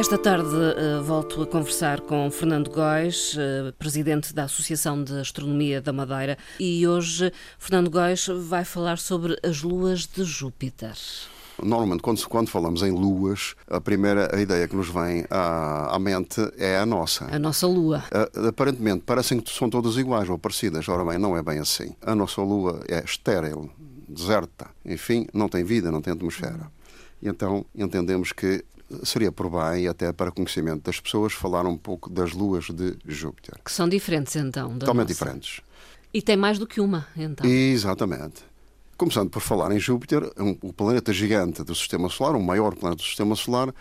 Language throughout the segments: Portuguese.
Esta tarde uh, volto a conversar com Fernando Góis, uh, presidente da Associação de Astronomia da Madeira, e hoje Fernando Góis vai falar sobre as luas de Júpiter. Normalmente, quando, quando, falamos em luas, a primeira a ideia que nos vem à, à mente é a nossa. A nossa lua. Aparentemente, parecem que são todas iguais ou parecidas. Ora bem, não é bem assim. A nossa lua é estéril, deserta, enfim, não tem vida, não tem atmosfera. E então entendemos que seria por bem, até para conhecimento das pessoas, falar um pouco das luas de Júpiter. Que são diferentes, então? Totalmente nossa. diferentes. E tem mais do que uma, então? Exatamente. Começando por falar em Júpiter, um, o planeta gigante do Sistema Solar, o maior planeta do Sistema Solar,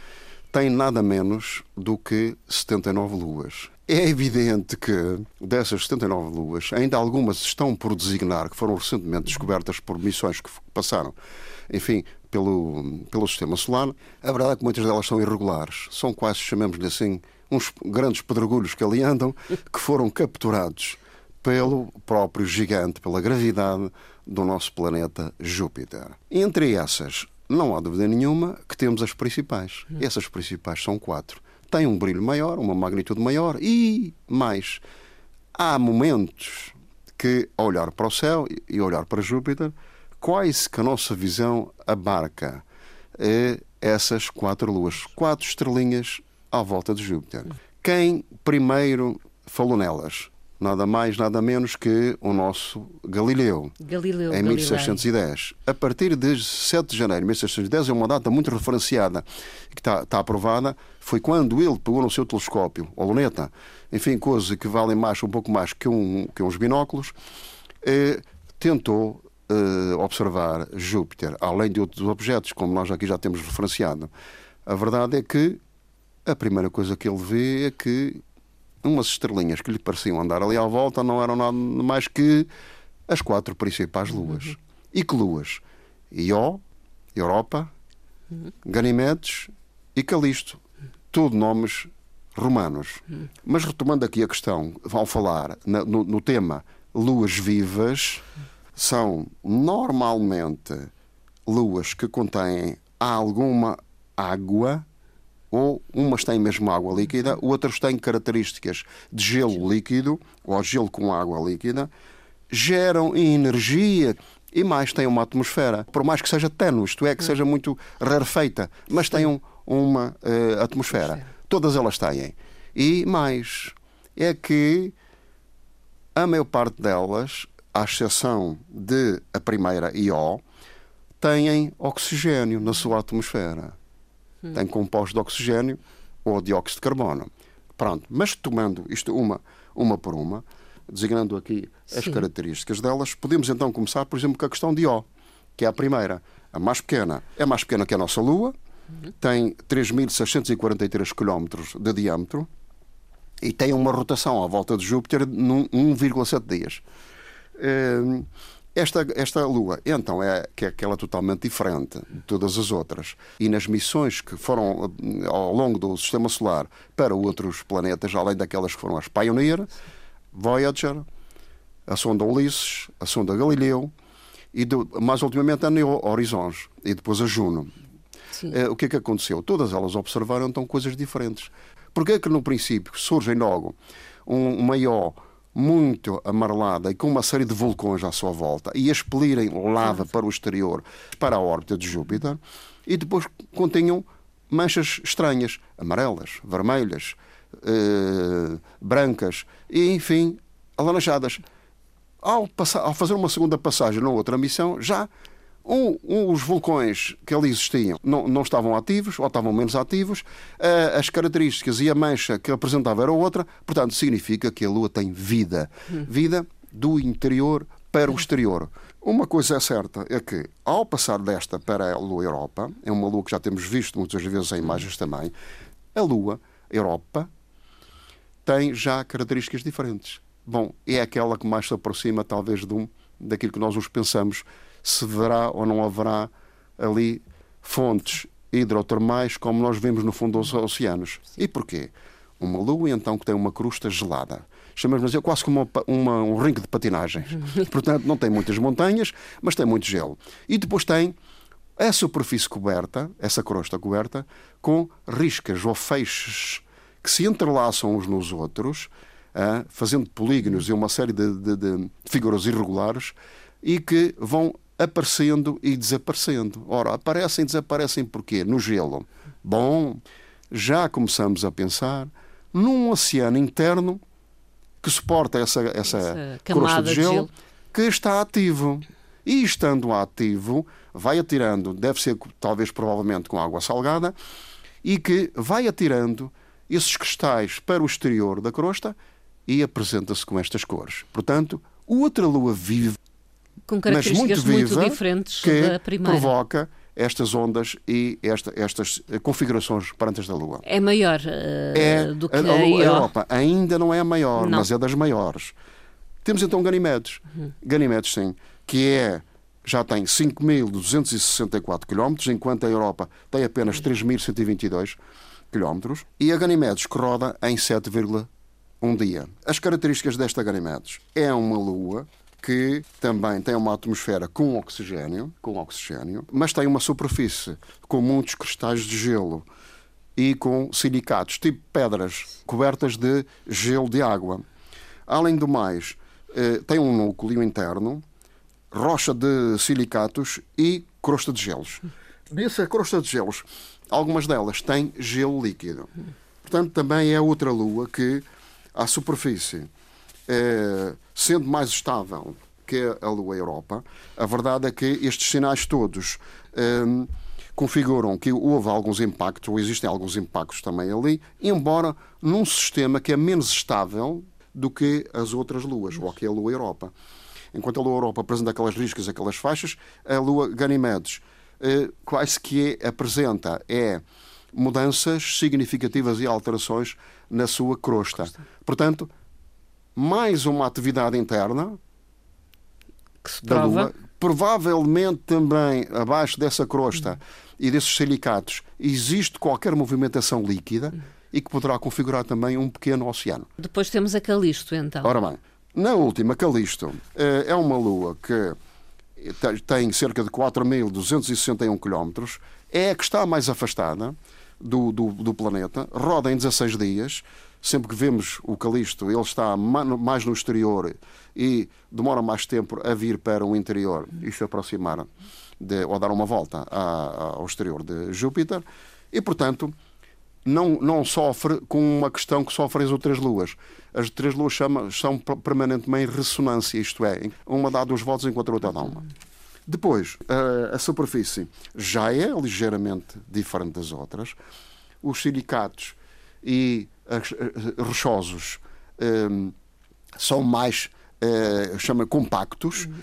tem nada menos do que 79 luas. É evidente que dessas 79 luas, ainda algumas estão por designar, que foram recentemente descobertas por missões que passaram, enfim, pelo, pelo sistema solar, a verdade é que muitas delas são irregulares. São quase, chamemos-lhe assim, uns grandes pedregulhos que ali andam, que foram capturados pelo próprio gigante, pela gravidade do nosso planeta Júpiter. Entre essas, não há dúvida nenhuma que temos as principais. Essas principais são quatro. Têm um brilho maior, uma magnitude maior e mais. Há momentos que, ao olhar para o céu e olhar para Júpiter, quais que a nossa visão abarca é essas quatro luas, quatro estrelinhas à volta de Júpiter. Quem primeiro falou nelas? Nada mais, nada menos que o nosso Galileu. Galileu em 1610. A partir de 7 de janeiro de 1610, é uma data muito referenciada, que está, está aprovada, foi quando ele pegou no seu telescópio, ou luneta, enfim, coisa que vale mais, um pouco mais que, um, que uns binóculos, eh, tentou uh, observar Júpiter, além de outros objetos, como nós aqui já temos referenciado, a verdade é que a primeira coisa que ele vê é que umas estrelinhas que lhe pareciam andar ali à volta não eram nada mais que as quatro principais luas. Uhum. E que luas? Ió, Europa, uhum. Ganimedes e Calisto. Tudo nomes romanos. Uhum. Mas retomando aqui a questão, vão falar no, no tema luas vivas, são normalmente luas que contêm alguma água, ou umas têm mesmo água líquida, outras têm características de gelo líquido, ou gelo com água líquida, geram energia e mais têm uma atmosfera, por mais que seja tenue, isto é, que seja muito rarefeita, mas têm uma uh, atmosfera. Todas elas têm. E mais, é que a maior parte delas à exceção de a primeira IO, têm oxigênio na sua atmosfera. Hum. Têm compostos de oxigênio ou dióxido de carbono. Pronto, mas tomando isto uma, uma por uma, designando aqui as Sim. características delas, podemos então começar, por exemplo, com a questão de O, que é a primeira, a mais pequena. É mais pequena que a nossa Lua, uhum. tem 3.643 km de diâmetro e tem uma rotação à volta de Júpiter num 1,7 dias. Ehm, esta, esta Lua, então, é que é aquela totalmente diferente de todas as outras. E nas missões que foram eh, ao longo do Sistema Solar para outros planetas, além daquelas que foram as Pioneer, Voyager, a sonda Ulisses, a sonda Galileu e, mais ultimamente, a Neo Horizons e depois a Juno. Eh, o que é que aconteceu? Todas elas observaram então coisas diferentes. Porque é que no princípio surgem logo um maior muito amarelada e com uma série de vulcões à sua volta e expelirem lava para o exterior, para a órbita de Júpiter, e depois continham manchas estranhas, amarelas, vermelhas, eh, brancas e, enfim, alaranjadas. Ao, passar, ao fazer uma segunda passagem na outra missão, já um, um, os vulcões que ali existiam não, não estavam ativos ou estavam menos ativos, uh, as características e a mancha que apresentava era outra, portanto, significa que a Lua tem vida. Hum. Vida do interior para o exterior. Uma coisa é certa, é que ao passar desta para a Lua Europa, é uma Lua que já temos visto muitas vezes em imagens também, a Lua Europa tem já características diferentes bom, é aquela que mais se aproxima, talvez, de um, daquilo que nós os pensamos, se haverá ou não haverá ali fontes hidrotermais como nós vemos no fundo dos oceanos. Sim. E porquê? Uma lua, então, que tem uma crosta gelada. Chamamos é quase como uma, uma, um ringue de patinagem. Portanto, não tem muitas montanhas, mas tem muito gelo. E depois tem a superfície coberta, essa crosta coberta, com riscas ou feixes que se entrelaçam uns nos outros, ah, fazendo polígonos e uma série de, de, de figuras irregulares e que vão aparecendo e desaparecendo. Ora, aparecem e desaparecem porquê? No gelo. Bom, já começamos a pensar num oceano interno que suporta essa, essa, essa crosta de gelo, de gelo que está ativo. E estando ativo, vai atirando, deve ser talvez provavelmente com água salgada, e que vai atirando esses cristais para o exterior da crosta e apresenta-se com estas cores. Portanto, outra lua vive com características muito, viva, muito diferentes que da primeira. provoca estas ondas e esta, estas configurações perante da Lua. É maior uh, é, do que a, a, a Europa. Ainda não é a maior, não. mas é das maiores. Temos então Ganimedes. Uhum. Ganimedes, sim, que é já tem 5.264 km, enquanto a Europa tem apenas 3.122 km, e a Ganimedes que roda em 7,1 dia. As características desta Ganimedes é uma lua que também tem uma atmosfera com oxigênio, com oxigênio, mas tem uma superfície com muitos cristais de gelo e com silicatos, tipo pedras cobertas de gelo de água. Além do mais, eh, tem um núcleo interno, rocha de silicatos e crosta de gelos. Nessa crosta de gelos, algumas delas têm gelo líquido. Portanto, também é outra lua que, à superfície, é, sendo mais estável que a Lua Europa, a verdade é que estes sinais todos é, configuram que houve alguns impactos, ou existem alguns impactos também ali, embora num sistema que é menos estável do que as outras luas, ou que a Lua Europa. Enquanto a Lua Europa apresenta aquelas riscas, aquelas faixas, a Lua Ganymedes eh, quase que apresenta é mudanças significativas e alterações na sua crosta. Portanto, mais uma atividade interna que se prova. Lua, provavelmente também abaixo dessa crosta uhum. e desses silicatos existe qualquer movimentação líquida uhum. e que poderá configurar também um pequeno oceano. Depois temos a Calisto, então. Ora bem, na última, Calisto eh, é uma lua que tem cerca de 4.261 km, é a que está mais afastada do, do, do planeta, roda em 16 dias sempre que vemos o Calisto, ele está mais no exterior e demora mais tempo a vir para o interior e se aproximar de, ou dar uma volta ao exterior de Júpiter e, portanto, não, não sofre com uma questão que sofrem as outras luas. As três luas são permanentemente em ressonância, isto é, uma dá duas voltas enquanto a outra dá uma. Depois, a, a superfície já é ligeiramente diferente das outras. Os silicatos e rochosos um, são mais uh, chama compactos, uhum.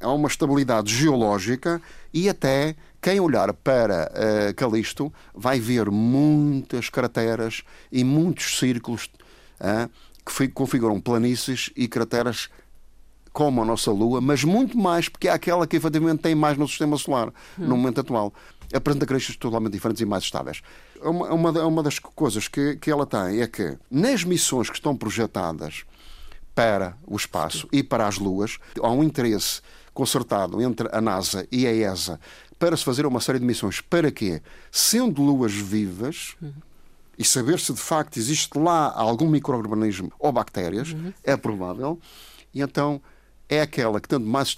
há uma estabilidade geológica e até quem olhar para uh, Calisto vai ver muitas crateras e muitos círculos uh, que configuram planícies e crateras como a nossa Lua, mas muito mais, porque é aquela que efetivamente tem mais no sistema solar, no hum. momento atual. Apresenta características totalmente diferentes e mais estáveis. Uma, uma, uma das coisas que, que ela tem é que nas missões que estão projetadas para o espaço e para as luas, há um interesse concertado entre a NASA e a ESA para se fazer uma série de missões. Para quê? Sendo luas vivas, uhum. e saber se de facto existe lá algum microorganismo ou bactérias, uhum. é provável, e então é aquela que, tendo mais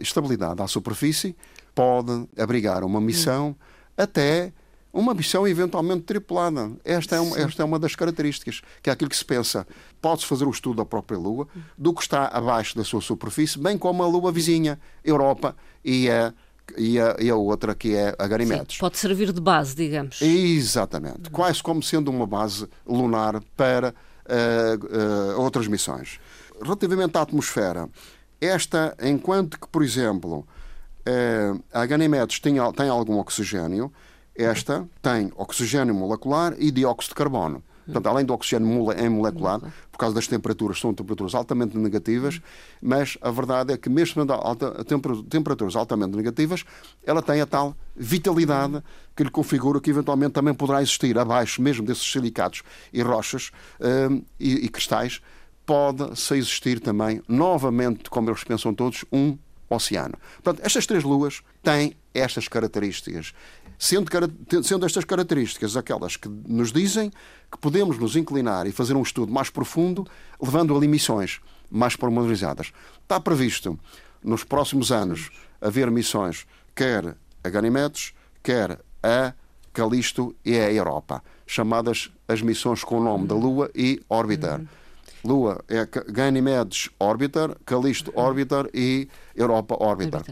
estabilidade à superfície, pode abrigar uma missão até uma missão eventualmente tripulada. Esta é, uma, esta é uma das características, que é aquilo que se pensa. Pode-se fazer o estudo da própria Lua, do que está abaixo da sua superfície, bem como a Lua vizinha, Europa e a, e a, e a outra que é a Ganymedes. Sim, pode servir de base, digamos. Exatamente. Quase como sendo uma base lunar para uh, uh, outras missões relativamente à atmosfera, esta, enquanto que, por exemplo, eh, a Ganymedes tem, tem algum oxigênio, esta tem oxigênio molecular e dióxido de carbono. Portanto, além do oxigênio em molecular, por causa das temperaturas, são temperaturas altamente negativas, mas a verdade é que, mesmo a temperaturas altamente negativas, ela tem a tal vitalidade que lhe configura que, eventualmente, também poderá existir abaixo, mesmo desses silicatos e rochas um, e, e cristais, pode-se existir também, novamente, como eles pensam todos, um oceano. Portanto, estas três luas têm estas características. Sendo, sendo estas características aquelas que nos dizem que podemos nos inclinar e fazer um estudo mais profundo, levando a missões mais pormenorizadas. Está previsto, nos próximos anos, haver missões quer a Ganymedes, quer a Calisto e a Europa, chamadas as missões com o nome da Lua e Orbiter. Lua é Ganymedes Orbiter, Calisto Orbiter e Europa Orbiter,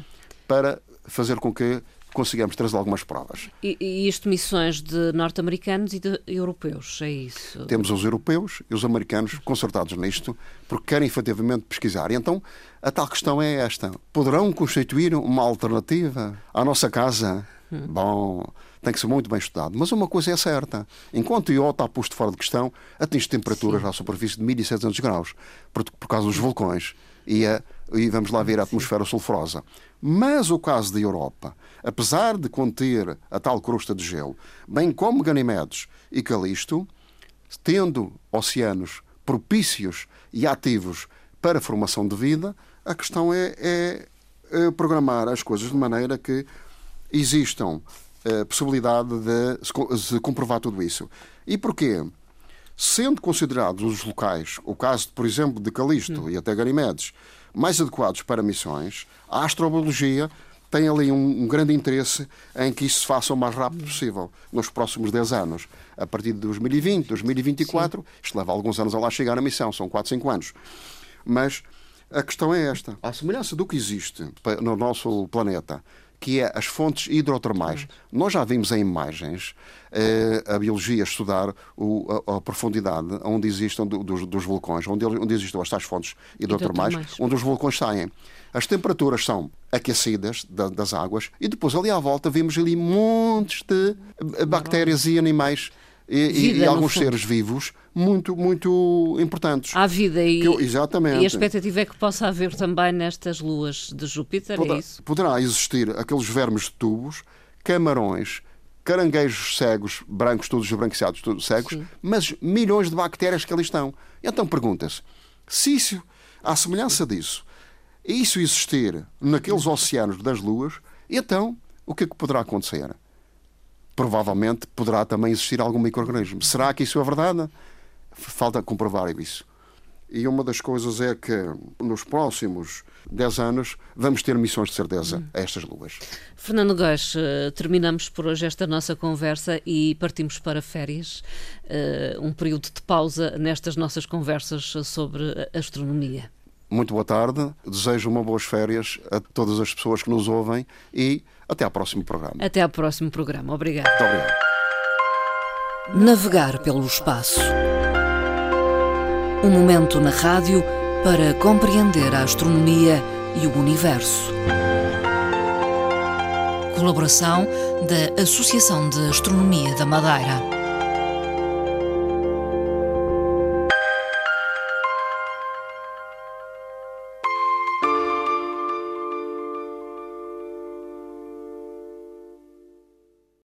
para fazer com que consigamos trazer algumas provas. E, e isto missões de norte-americanos e de europeus, é isso? Temos os europeus e os americanos concertados nisto, porque querem efetivamente pesquisar. E então, a tal questão é esta. Poderão constituir uma alternativa à nossa casa? Hum. Bom, tem que ser muito bem estudado. Mas uma coisa é certa: enquanto o Ió está posto fora de questão, atinge temperaturas Sim. à superfície de 1700 graus, por, por causa dos vulcões. E, a, e vamos lá ver a atmosfera sulfurosa. Mas o caso da Europa, apesar de conter a tal crosta de gelo, bem como Ganimedes e Calisto, tendo oceanos propícios e ativos para a formação de vida, a questão é, é, é programar as coisas de maneira que existam possibilidade de se comprovar tudo isso. E porquê? Sendo considerados os locais, o caso, por exemplo, de Calisto hum. e até Ganimedes, mais adequados para missões, a astrobiologia tem ali um, um, grande interesse em que isso se faça o mais rápido possível, nos próximos 10 anos. A partir de 2020, 2024, Sim. isto leva alguns anos a lá chegar a missão, são 4, 5 anos. Mas a questão é esta: a semelhança do que existe no nosso planeta que é as fontes hidrotermais. Nós já vimos em imagens eh, a biologia estudar o, a, a, profundidade onde existem do, dos, dos, vulcões, onde, onde existem estas fontes hidrotermais, hidrotermais, onde os vulcões saem. As temperaturas são aquecidas da, das águas e depois ali à volta vemos ali montes de bactérias e animais e, e, alguns seres vivos muito, muito importantes. Há vida e, eu, exatamente. e a expectativa é que possa haver também nestas luas de Júpiter, Poderá, é isso? Poderá existir aqueles vermes de tubos, camarões, caranguejos cegos, brancos, todos branqueados, todos cegos, Sim. mas milhões de bactérias que ali estão. Então pergunta-se, se isso, à semelhança disso, isso existir naqueles oceanos das luas, então o que é que poderá acontecer? Provavelmente poderá também existir algum microorganismo. Será que isso é verdade? Falta comprovar isso. E uma das coisas é que nos próximos 10 anos vamos ter missões de certeza a estas luas. Fernando Góes, eh, terminamos por hoje esta nossa conversa e partimos para férias, eh, um período de pausa nestas nossas conversas sobre astronomia. Muito boa tarde, desejo uma boas férias a todas as pessoas que nos ouvem e até ao próximo programa. Até ao próximo programa. Obrigado. Muito obrigado. Navegar pelo espaço. Um momento na rádio para compreender a astronomia e o universo. Colaboração da Associação de Astronomia da Madeira.